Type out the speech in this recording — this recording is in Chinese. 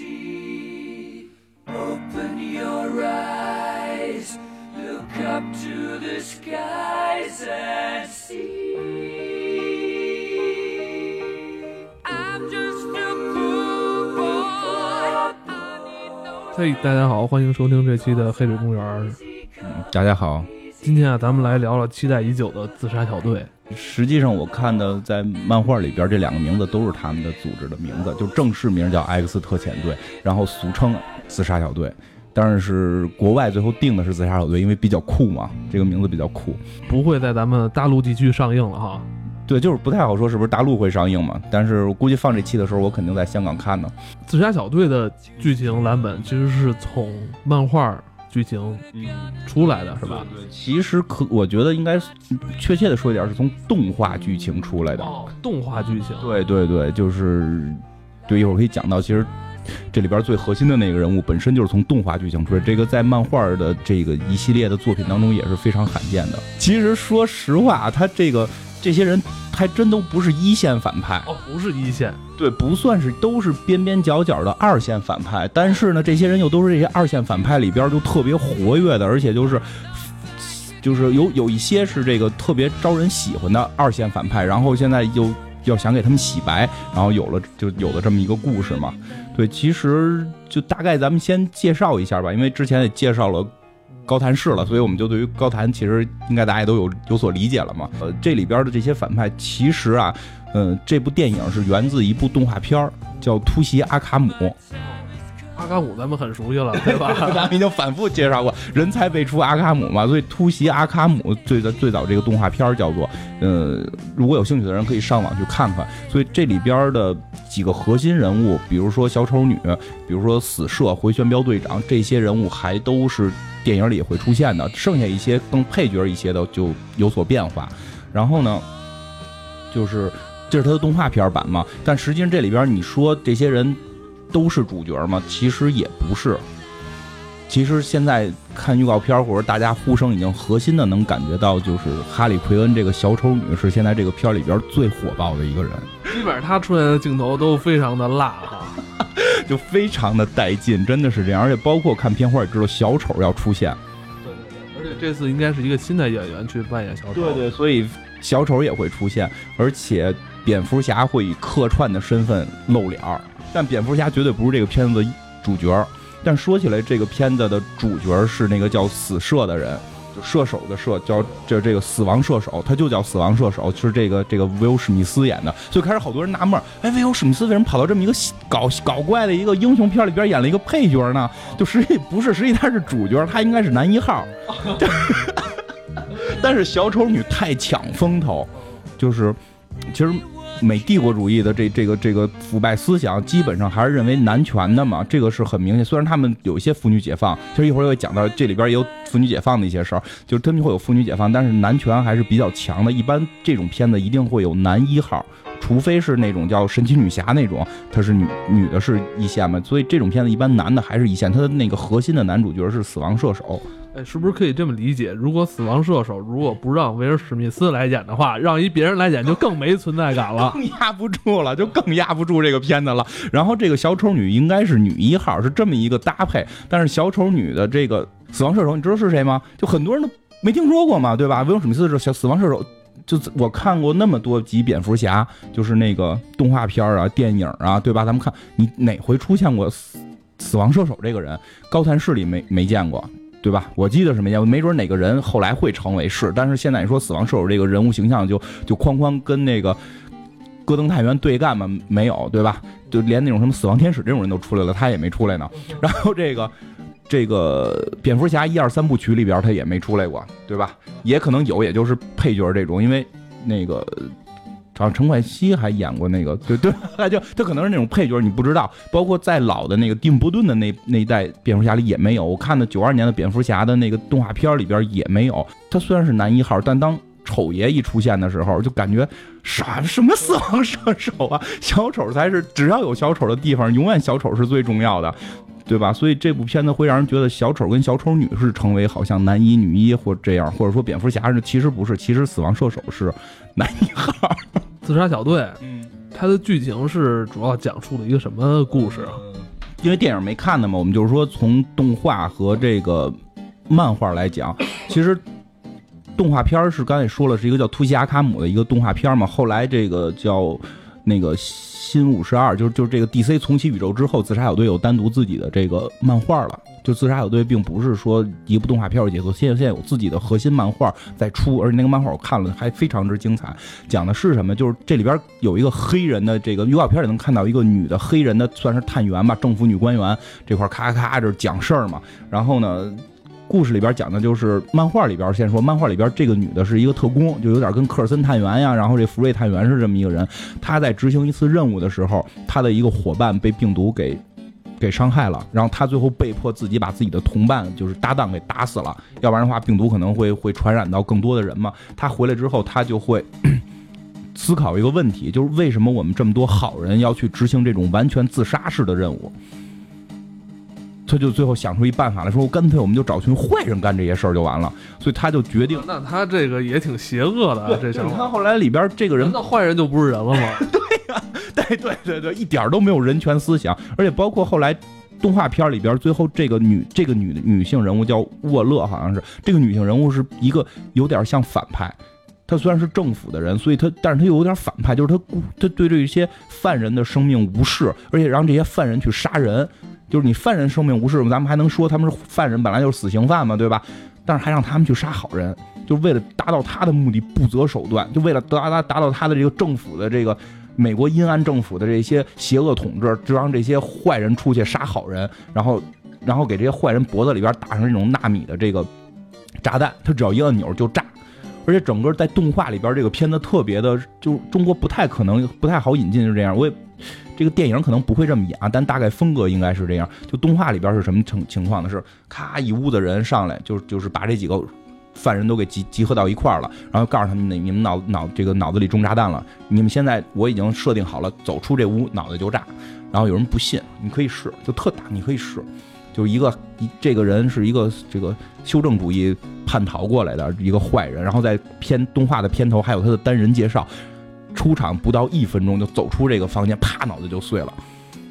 see. Open your eyes, look up to the skies and see. I'm just a poor boy. 嘿，大家好，欢迎收听这期的《黑水公园》。大家好，今天啊，咱们来聊聊期待已久的自杀小队。实际上我看的在漫画里边这两个名字都是他们的组织的名字，就正式名叫 X 特遣队，然后俗称自杀小队。但是国外最后定的是自杀小队，因为比较酷嘛，这个名字比较酷。不会在咱们大陆地区上映了哈。对，就是不太好说是不是大陆会上映嘛，但是我估计放这期的时候，我肯定在香港看呢。自杀小队的剧情蓝本其实是从漫画剧情出来的，是吧？其实可我觉得应该确切的说一点，是从动画剧情出来的。哦，动画剧情。对对对，就是对，一会儿可以讲到，其实这里边最核心的那个人物本身就是从动画剧情出来，这个在漫画的这个一系列的作品当中也是非常罕见的。其实说实话，他这个这些人还真都不是一线反派，哦，不是一线。对，不算是都是边边角角的二线反派，但是呢，这些人又都是这些二线反派里边就特别活跃的，而且就是。就是有有一些是这个特别招人喜欢的二线反派，然后现在又要想给他们洗白，然后有了就有了这么一个故事嘛。对，其实就大概咱们先介绍一下吧，因为之前也介绍了高谭市了，所以我们就对于高谭其实应该大家都有有所理解了嘛。呃，这里边的这些反派其实啊，嗯、这部电影是源自一部动画片儿叫《突袭阿卡姆》。阿卡姆咱们很熟悉了，对吧？咱们已经反复介绍过，人才辈出阿卡姆嘛，所以突袭阿卡姆最早最早这个动画片叫做，呃，如果有兴趣的人可以上网去看看。所以这里边的几个核心人物，比如说小丑女，比如说死射、回旋镖队长，这些人物还都是电影里也会出现的，剩下一些更配角一些的就有所变化。然后呢，就是这是他的动画片版嘛，但实际上这里边你说这些人都是主角吗？其实也不是。其实现在看预告片或者大家呼声已经核心的能感觉到，就是哈里奎恩这个小丑女是现在这个片里边最火爆的一个人，基本上她出现的镜头都非常的辣哈。就非常的带劲，真的是这样。而且包括看片花也知道小丑要出现，对对对，而且这次应该是一个新的演员去扮演小丑。对对，所以小丑也会出现，而且蝙蝠侠会以客串的身份露脸儿，但蝙蝠侠绝对不是这个片子的主角。但说起来，这个片子的主角是那个叫死射的人，就射手的射，叫这这个死亡射手，他就叫死亡射手，是这个这个威尔史密斯演的。所以开始好多人纳闷，哎，威尔史密斯为什么跑到这么一个搞搞怪的一个英雄片里边演了一个配角呢？就实际不是，实际他是主角，他应该是男一号。但是小丑女太抢风头，就是其实美帝国主义的这这个这个腐败思想，基本上还是认为男权的嘛，这个是很明显。虽然他们有一些妇女解放，其实一会儿会讲到这里边也有妇女解放的一些事儿，就是他们会有妇女解放，但是男权还是比较强的。一般这种片子一定会有男一号。除非是那种叫神奇女侠那种，她是女女的是一线嘛，所以这种片子一般男的还是一线，他的那个核心的男主角是死亡射手，哎，是不是可以这么理解？如果死亡射手如果不让威尔史密斯来演的话，让一别人来演就更没存在感了。更压不住了，就更压不住这个片子了。然后这个小丑女应该是女一号，是这么一个搭配。但是小丑女的这个死亡射手，你知道是谁吗？就很多人都没听说过嘛，对吧？威尔史密斯是小死亡射手，就我看过那么多集蝙蝠侠，就是那个动画片啊、电影啊，对吧？咱们看你哪回出现过死死亡射手这个人？高谈市里没没见过。对吧？我记得是没见过，没准哪个人后来会成为是，但是现在你说死亡射手这个人物形象就就哐哐跟那个戈登探员对干嘛？没有，对吧？就连那种什么死亡天使这种人都出来了，他也没出来呢。然后这个这个蝙蝠侠一二三部曲里边他也没出来过，对吧？也可能有，也就是配角这种，因为那个。好像陈冠希还演过那个，对对，他就他可能是那种配角，你不知道。包括在老的那个蒂姆·波顿的那那一代蝙蝠侠里也没有。我看的九二年的蝙蝠侠的那个动画片里边也没有。他虽然是男一号，但当丑爷一出现的时候，就感觉啥什么死亡射手啊，小丑才是，只要有小丑的地方，永远小丑是最重要的。对吧？所以这部片子会让人觉得小丑跟小丑女是成为好像男一女一或这样，或者说蝙蝠侠是，其实不是，其实死亡射手是男一号。自杀小队，嗯，它的剧情是主要讲述了一个什么故事啊？因为电影没看的嘛，我们就是说从动画和这个漫画来讲，其实动画片儿是刚才也说了，是一个叫突袭阿卡姆的一个动画片儿嘛。后来这个叫那个新五十二，就是就是这个 DC 重启宇宙之后，自杀小队有单独自己的这个漫画了。就自杀小队并不是说一部动画片儿结束，现在现在有自己的核心漫画在出，而且那个漫画我看了还非常之精彩。讲的是什么？就是这里边有一个黑人的这个预告片里能看到一个女的黑人的算是探员吧，政府女官员这块儿咔咔咔这讲事儿嘛。然后呢，故事里边讲的就是漫画里边先说，漫画里边这个女的是一个特工，就有点跟科尔森探员呀，然后这福瑞探员是这么一个人。她在执行一次任务的时候，她的一个伙伴被病毒给。给伤害了，然后他最后被迫自己把自己的同伴，就是搭档给打死了，要不然的话病毒可能会会传染到更多的人嘛。他回来之后，他就会 思考一个问题，就是为什么我们这么多好人要去执行这种完全自杀式的任务？他就最后想出一办法来说，干脆我们就找群坏人干这些事儿就完了。所以他就决定，那他这个也挺邪恶的啊，这你想法。看后来里边这个人那坏人就不是人了吗？对对对对，一点都没有人权思想，而且包括后来动画片里边，最后这个女这个女女性人物叫沃勒，好像是这个女性人物是一个有点像反派。她虽然是政府的人，所以她但是她又有点反派，就是她她对这些犯人的生命无视，而且让这些犯人去杀人。就是你犯人生命无视，咱们还能说他们是犯人，本来就是死刑犯嘛，对吧？但是还让他们去杀好人，就为了达到他的目的，不择手段，就为了达达达到他的这个政府的这个美国阴暗政府的这些邪恶统治，就让这些坏人出去杀好人，然后然后给这些坏人脖子里边打上这种纳米的这个炸弹，他只要一按钮就炸。而且整个在动画里边这个片子特别的，就中国不太可能不太好引进，是这样。我也这个电影可能不会这么演啊，但大概风格应该是这样。就动画里边是什么情情况呢？是咔一屋子人上来，就就是把这几个犯人都给集集合到一块儿了，然后告诉他们，你你们脑脑这个脑子里中炸弹了，你们现在我已经设定好了，走出这屋脑袋就炸。然后有人不信，你可以试，就特大，你可以试。就是一个一这个人是一个这个修正主义叛逃过来的一个坏人，然后在片动画的片头还有他的单人介绍，出场不到一分钟就走出这个房间，啪脑子就碎了。